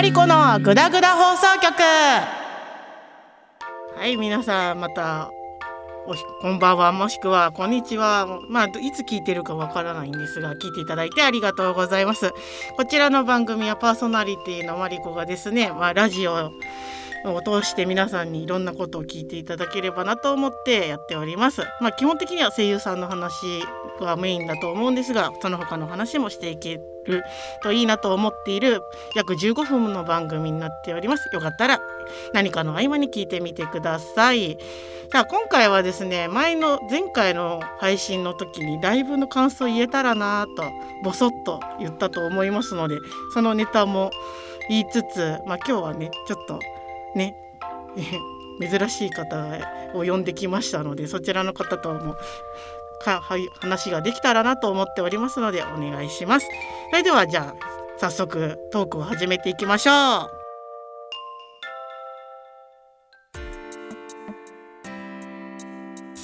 マリコのグダグダ放送局。はい皆さんまたおしこんばんは。もしくはこんにちは。まあいつ聞いてるかわからないんですが聞いていただいてありがとうございます。こちらの番組はパーソナリティのマリコがですねまあラジオを通して皆さんにいろんなことを聞いていただければなと思ってやっております。まあ基本的には声優さんの話がメインだと思うんですが、その他の話もしていけるといいなと思っている約15分の番組になっております。よかったら何かの合間に聞いてみてください。さあ今回はですね、前の前回の配信の時にライブの感想言えたらなとボソッと言ったと思いますので、そのネタも言いつつ、まあ今日はねちょっとね 珍しい方を呼んできましたのでそちらの方ともかはい話ができたらなと思っておりますのでお願いします。それではじゃあ早速トークを始めていきましょう。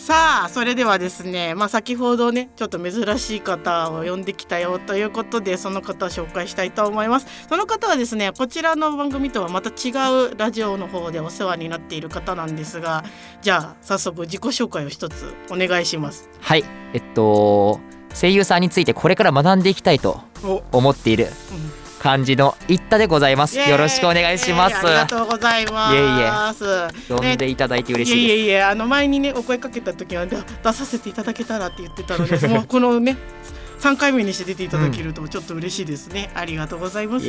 さあそれではですね、まあ、先ほどねちょっと珍しい方を呼んできたよということでその方を紹介したいと思います。その方はですねこちらの番組とはまた違うラジオの方でお世話になっている方なんですがじゃあ早速自己紹介を一つお願いします。はいえっと声優さんについてこれから学んでいきたいとお、思っているうん感じの一太でございます。よろしくお願いします。ありがとうございます。いえ呼んでいただいて嬉いえしいです。いえいえあの前にねお声かけた時はだ出させていただけたらって言ってたのでもうこのね3回目にして出ていただけるとちょっと嬉しいですね、ありがとうございます。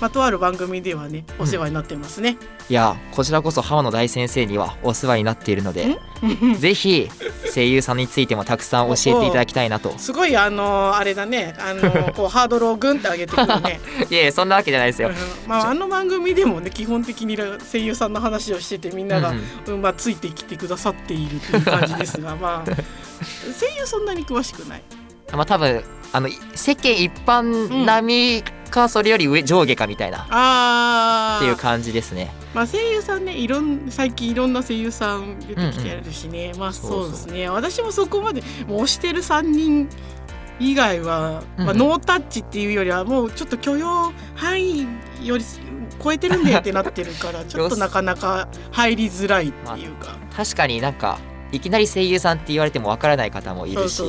まあ、とある番組ではねお世話になってますね、いやこちらこそ浜野大先生にはお世話になっているので ぜひ声優さんについてもたくさん教えていただきたいなと。すごいあのあれだね。あのこうハードルをグンって上げてくるね、いえいえそんなわけじゃないですよ。うん。まあ、あの番組でもね基本的に声優さんの話をしててみんなが、うんうん。まあ、ついてきてくださっているという感じですがまあ声優そんなに詳しくないまあ多分あの世間一般並みかそれより上上下かみたいな。あー。っていう感じですね。まあ、声優さんねいろん最近いろんな声優さん出てきてるしね、まあそうですね。私もそこまでもう推してる3人以外は、まあ、うん。ノータッチっていうよりはもうちょっと許容範囲より超えてるんでってなってるから ちょっとなかなか入りづらいっていうか、確かになんかいきなり声優さんって言われてもわからない方もいるし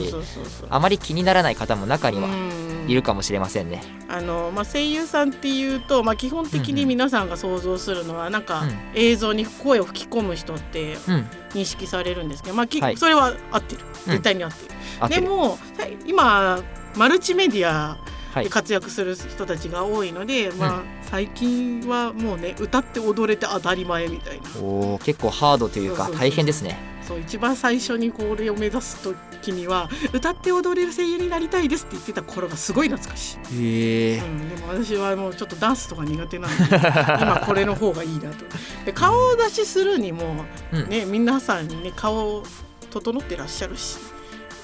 あまり気にならない方も中にはうん。いるかもしれませんね。あのまあ、声優さんっていうと、まあ、基本的に皆さんが想像するのはなんかうん。映像に声を吹き込む人ってうん、認識されるんですけど、まあきはい。それは合ってる。うん。絶対に合ってる、合ってる。でもさ今マルチメディアはいで活躍する人たちが多いので、まあ、最近はもうね歌って踊れて当たり前みたいな。おー結構ハードというか大変ですね。そう一番最初にこれを目指す時には歌って踊れる声優になりたいですって言ってた頃がすごい懐かしい。へえうん、でも私はもうちょっとダンスとか苦手なんで 今これの方がいいなと。で顔出しするにもうん、ね皆さんにね顔整ってらっしゃるし、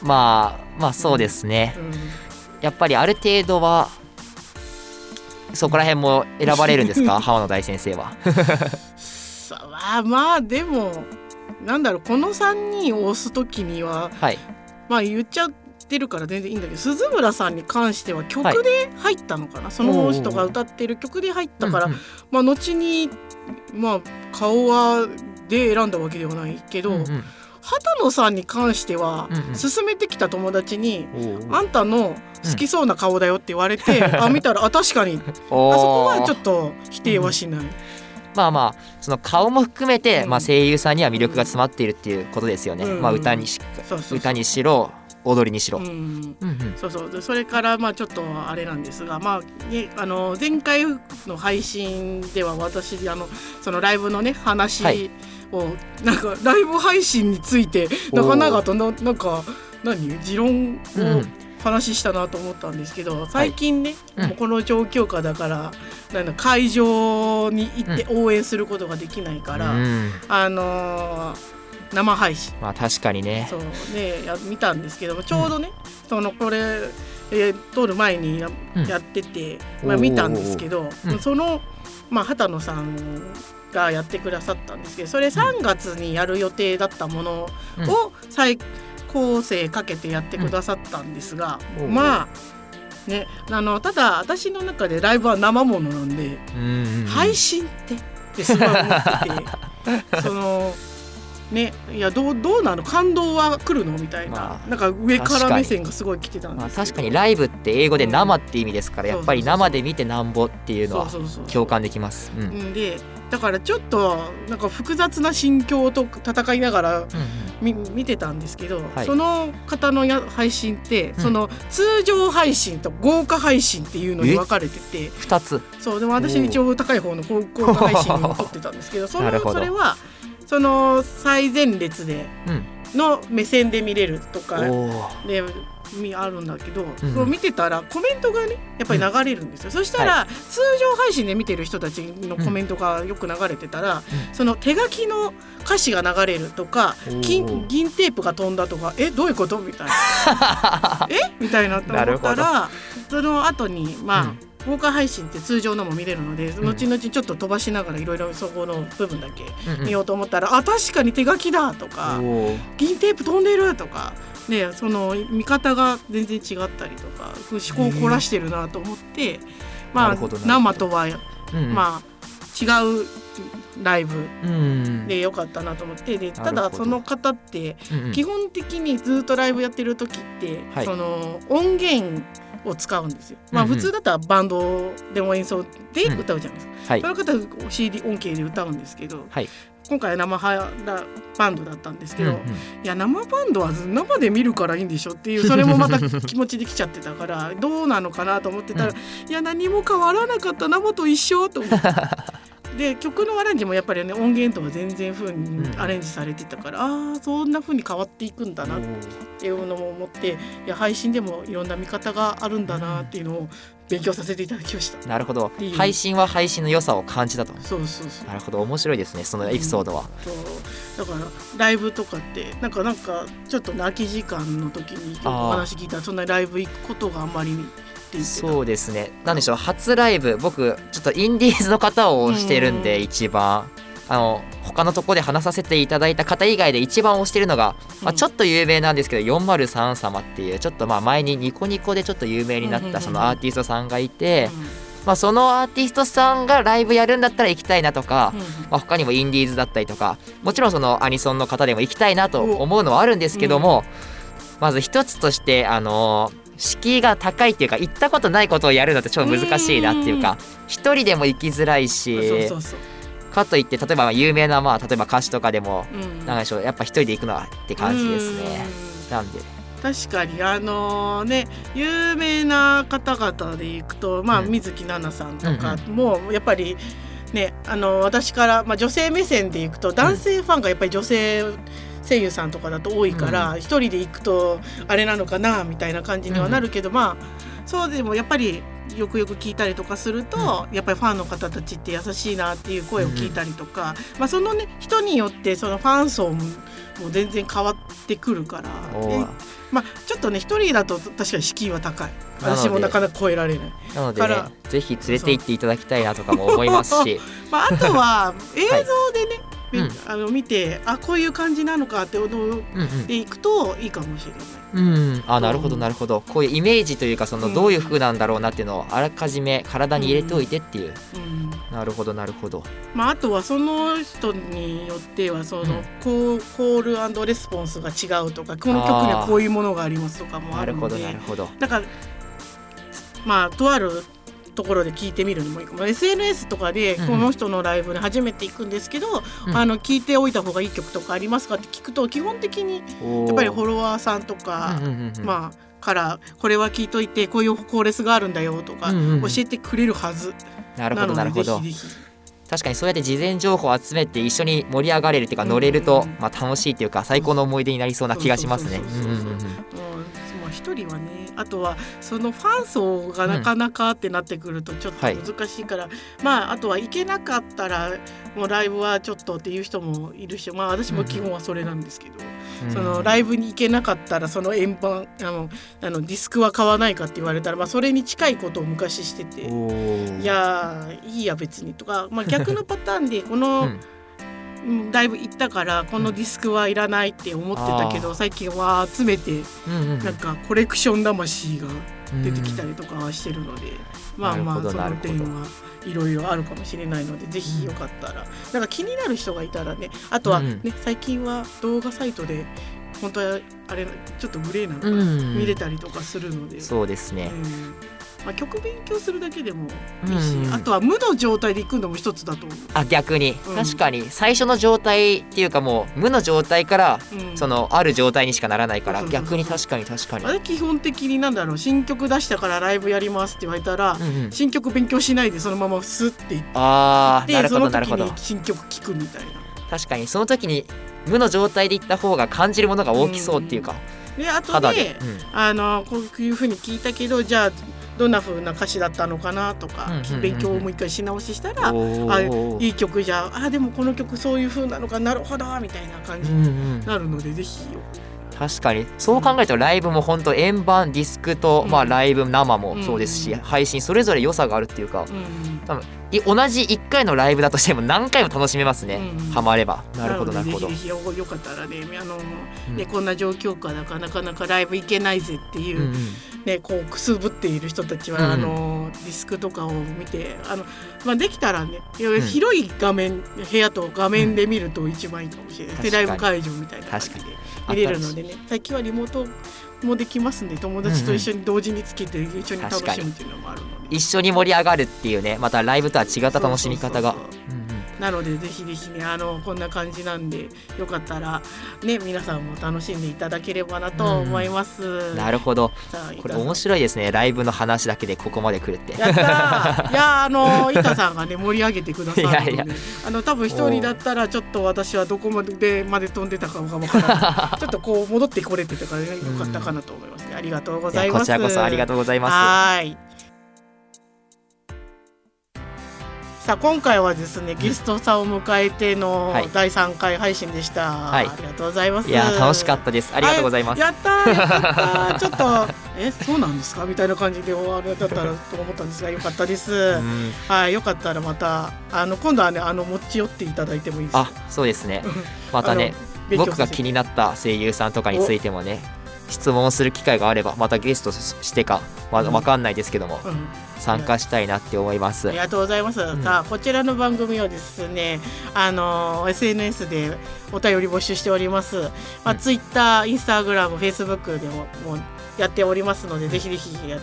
まあまあそうですね。うん、やっぱりある程度はそこら辺も選ばれるんですか？浜野大先生は。さあまあでもなんだろうこの3人を押す時にははい。まあ言っちゃってるから全然いいんだけど鈴村さんに関しては曲はいで入ったのかな、その人が歌ってる曲で入ったから、うんうん。まあ後にまあ顔はで選んだわけではないけど、うんうん畑野さんに関しては、勧めてきた友達にあんたの好きそうな顔だよって言われて、あ見たらあ確かに。あそこはちょっと否定はしない。まあまあその顔も含めて、うん。まあ、声優さんには魅力が詰まっているっていうことですよね、うん。まあ、歌にし歌にしろ踊りにしろ、そうそうでそれからまあちょっとあれなんですが、まあね、あの前回の配信では私あのそのライブのね話を、はいなんかライブ配信について長々とななんか何持論をうん話したなと思ったんですけど最近ね、うんもうこの状況下だからなんだ会場に行って応援することができないから、うんあのー生配信まあ確かにねそうねや見たんですけどもちょうどね、そのこれ、えー撮る前にや,、うんやってて、まあ、見たんですけど、うんその、まあ、畑野さんがやってくださったんですけどそれ3月にやる予定だったものを再構成かけてやってくださったんですが、うん。まあねあのただ私の中でライブは生ものなんで、うんうんうん。配信ってってすごい思ってて そのねいやどうどうなの？感動は来るの？みたいな、まあなんか上から目線がすごい来てたんまあ、ですけど、確かに。ライブって英語で生って意味ですから、うんやっぱり生で見てなんぼっていうのは共感できます。うん。うんうんでだからちょっとなんか複雑な心境と戦いながらみ見てたんですけど、はい。その方のや配信って、うん。その通常配信と豪華配信っていうのに分かれてて。二つ。そうでも私一応高い方の豪豪華配信を撮ってたんですけど そのそれはその最前列でうん。の目線で見れるとかでみあるんだけど、うん。それを見てたらコメントがねやっぱり流れるんですよ、そしたら、通常配信で見てる人たちのコメントがよく流れてたら、その手書きの歌詞が流れるとか金銀テープが飛んだとかえどういうこと？みたいな。え？みたいなと思ったらその後にまあ、うん豪華配信って通常のも見れるので、ん。後々ちょっと飛ばしながらいろいろそこの部分だけうんうん。見ようと思ったら、あ確かに手書きだとか。銀テープ飛んでるとか、ね、その見方が全然違ったりとか思考を凝らしてるなと思って、まあ生とは、うんうん。まあ違うライブうん。でよかったなと思ってでただその方ってうんうん。基本的にずっとライブやってる時って、はい。その音源を使うんですよ。まあうん。うん普通だったらバンドでも演奏で歌うじゃないですか。はい。その方は CD 音形で歌うんですけど、はい。今回は生バンドだったんですけど、うんうん。いや生バンドは生で見るからいいんでしょっていうそれもまた気持ちできちゃってたからどうなのかなと思ってたら、うん。いや何も変わらなかった。生と一緒と思って。で曲のアレンジもやっぱりね音源とは全然風にうん。アレンジされてたから、ああそんな風に変わっていくんだなっていうのも思っていや配信でもいろんな見方があるんだなっていうのを勉強させていただきました。なるほど。配信は配信の良さを感じたと。そうそうそう。なるほど。面白いですねそのエピソードは、そうだからライブとかってなんかなんかちょっとね空き時間の時にお話聞いたらそんなライブ行くことがあんまりそうですね。なんでしょう初ライブ僕ちょっとインディーズの方をしてるんで、うん。一番。あの他のとこで話させていただいた方以外で一番推してるのが、まあ、ちょっと有名なんですけど403様っていうちょっとまあ前にニコニコでちょっと有名になっうんうんうんうん。たそのアーティストさんがいて、うんまあ、そのアーティストさんがライブやるんだったら行きたいなとか、うんまあ、他にもインディーズだったりとかもちろんそのアニソンの方でも行きたいなと思うのはあるんですけども、まず一つとしてあの敷居が高いっていうか行ったことないことをやるのって超難しいなっていうか一人でも行きづらいしかといって例えばまあ有名なまあ例えば歌手とかでもうん。なんでしょうやっぱ一人で行くのはって感じですね。なんで？うん確かにあのね有名な方々で行くとまあうん。水木奈々さんとかもやっぱりねあの私から、まあ、女性目線で行くと男性ファンがやっぱり女性声優さんとかだと多いから一、人で行くとあれなのかなみたいな感じにはなるけど、まあそうでもやっぱりよくよく聞いたりとかすると、やっぱりファンの方たちって優しいなっていう声を聞いたりとか、まあそのね人によってそのファン層も全然変わってくるからまあちょっとね一人だと確かに敷居は高い。私もなかなか超えられない、なのでねからぜひ連れて行っていただきたいなとかも思いますし。まあ、あとは映像でね、みうんあの見てあこういう感じなのかって思ううんうん。でいくといいかもしれない。うん、あなるほどなるほど。こういうイメージというかそのどういう風なんだろうなっていうのをあらかじめ体に入れておいてっていう、うん。なるほどなるほど。まあ、あとはその人によってはその、うん。コールレスポンスが違うとかこの曲にはこういうものがありますとかもあなるほどるのでなるほど。だからまあとあるところで聞いてみるのもいいかも。SNS とかでうん。この人のライブに初めて行くんですけど、うん。あの聞いておいた方がいい曲とかありますかって聞くと基本的にやっぱりフォロワーさんとか、まあからこれは聞いといてこういうコーレスがあるんだよとか教えてくれるはず。なるほどなるほど。確かにそうやって事前情報を集めて一緒に盛り上がれるっていうか乗れると、うんまあ、楽しいっていうか最高の思い出になりそうな気がしますね。一人はねあとはそのファン層がなかなかってなってくるとちょっと難しいから、まああとは行けなかったらもうライブはちょっとっていう人もいるしまあ私も基本はそれなんですけど、うんそのライブに行けなかったらその円盤あのあのディスクは買わないかって言われたら、まあ、それに近いことを昔してて。いやいいや別にとか、まあ、逆のパターンでこの、うん。だいぶ行ったからこのディスクはいらないって思ってたけど、最近は集めてなんかコレクション魂が出てきたりとかはしてるので、まあまあその点はいろいろあるかもしれないのでぜひよかったら、なんか気になる人がいたらねあとはね、最近は動画サイトで本当はあれちょっとグレーなのが見れたりとかするので、そうですね、まあ、曲勉強するだけでもいいし、うん、あとは無の状態で行くのも一つだと思う。あ逆に、うん、確かに。最初の状態っていうかもう無の状態から、うん、そのある状態にしかならないから。逆に確かに確かに。あれ基本的になんだろう新曲出したからライブやりますって言われたら、うんうん、新曲勉強しないでそのままスッていってあなるほどなるほど。新曲聴くみたいな。確かに。その時に無の状態で行った方が感じるものが大きそうっていうか、であとで、あのこういうふうに聞いたけどじゃあどんな風な歌詞だったのかなとか、勉強をもう一回し直ししたらあいい曲じゃあでもこの曲そういう風なのか。なるほどみたいな感じになるので、うんうん、ぜひ確かに。そう考えるとライブも本当円盤ディスクと、まあ、ライブ生もそうですし、配信それぞれ良さがあるっていうか、多分同じ1回のライブだとしても何回も楽しめますね、ハマれば。なるほどなるほど。ぜひよかったらねあの、ねこんな状況下だからなかなかライブ行けないぜっていう、ね、こうくすぶっている人たちは、あのディスクとかを見てあの、まあ、できたらね広い画面、部屋と画面で見ると一番いいかもしれない、うん、ライブ会場みたいな感じで見れるのでね。最近はリモートもできますんで友達と一緒に同時につけて一緒に楽しむっていうのもあるので、一緒に盛り上がるっていうねまたライブとは違った楽しみ方が。なのでぜひぜひねあのこんな感じなんでよかったらね皆さんも楽しんでいただければなと思います。うん、なるほど。これ面白いですねライブの話だけでここまで来るって。やった いやあの板さんがね盛り上げてくださるね、いやいやあの多分一人だったらちょっと私はどこまでまで飛んでたかもわからない。ちょっとこう戻ってこれてたからねよかったかなと思いますね。ありがとうございます。こちらこそありがとうございます。はい。さあ今回はですねゲストさんを迎えての第3回配信でした、はい、ありがとうございます。いや楽しかったです。ありがとうございます、やったやったちょっとえそうなんですか？みたいな感じで終わるだったらと思ったんですがよかったです、はいよかったらまたあの今度はねあの持ち寄っていただいてもいいです。かあそうですね。またね僕が気になった声優さんとかについてもね質問する機会があればまたゲストしてかまだ分かんないですけども、うん参加したいなって思います。ありがとうございます。うん、さあこちらの番組はですね、あの SNS でお便り募集しております。まあ、うん、ツイッター、インスタグラム、フェイスブックでももうやっておりますので、ぜひぜひや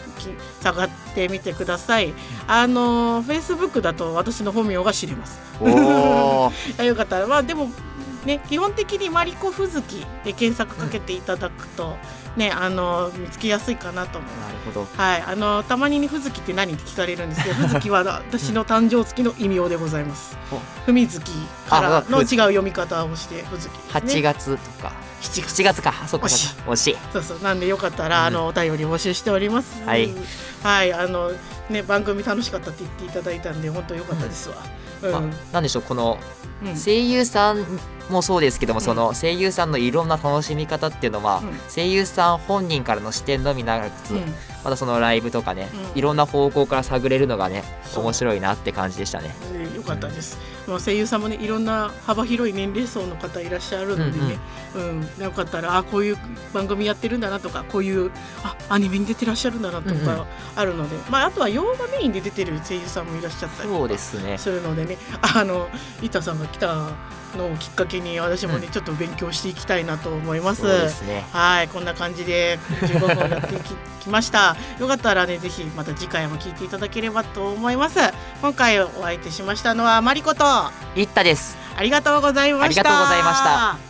探ってみてください。あのフェイスブックだと私の本名が知れます。よかったらまあでもね基本的にマリコふずきで検索かけていただくと。ねあの見つけやすいかなと思います。なるほど。はい。あのたまにふずきって何って聞かれるんですけど、ふずきは私の誕生月の異名でございます。ふみずきからの違う読み方をしてふずき、八、月とか。七月。月か。そっか。惜しい。そうそう。なんでよかったら、あのお便り募集しております。はい。はい。あのね番組楽しかったって言っていただいたんで本当よかったですわ、うん。まあ、なんでしょうこの声優さんもそうですけども、その声優さんのいろんな楽しみ方っていうのは、声優さん本人からの視点のみならず、またそのライブとかね、いろんな方向から探れるのがね面白いなって感じでしたね。よかったです、うん、声優さんもねいろんな幅広い年齢層の方いらっしゃるのでね、うん、うん、よかったらあこういう番組やってるんだなとかこういうあアニメに出てらっしゃるんだなとかあるので、うんうん、まあ、あとは洋画メインで出てる声優さんもいらっしゃったりそうですねするのでね あの板さんが来たのをきっかけに私もね、うん、ちょっと勉強していきたいなと思います。すね、はいこんな感じで15分やってききました。よかったらねぜひまた次回も聞いていただければと思います。今回お相手しましたのはマリコといったです。ありがとうございました。ありがとうございました。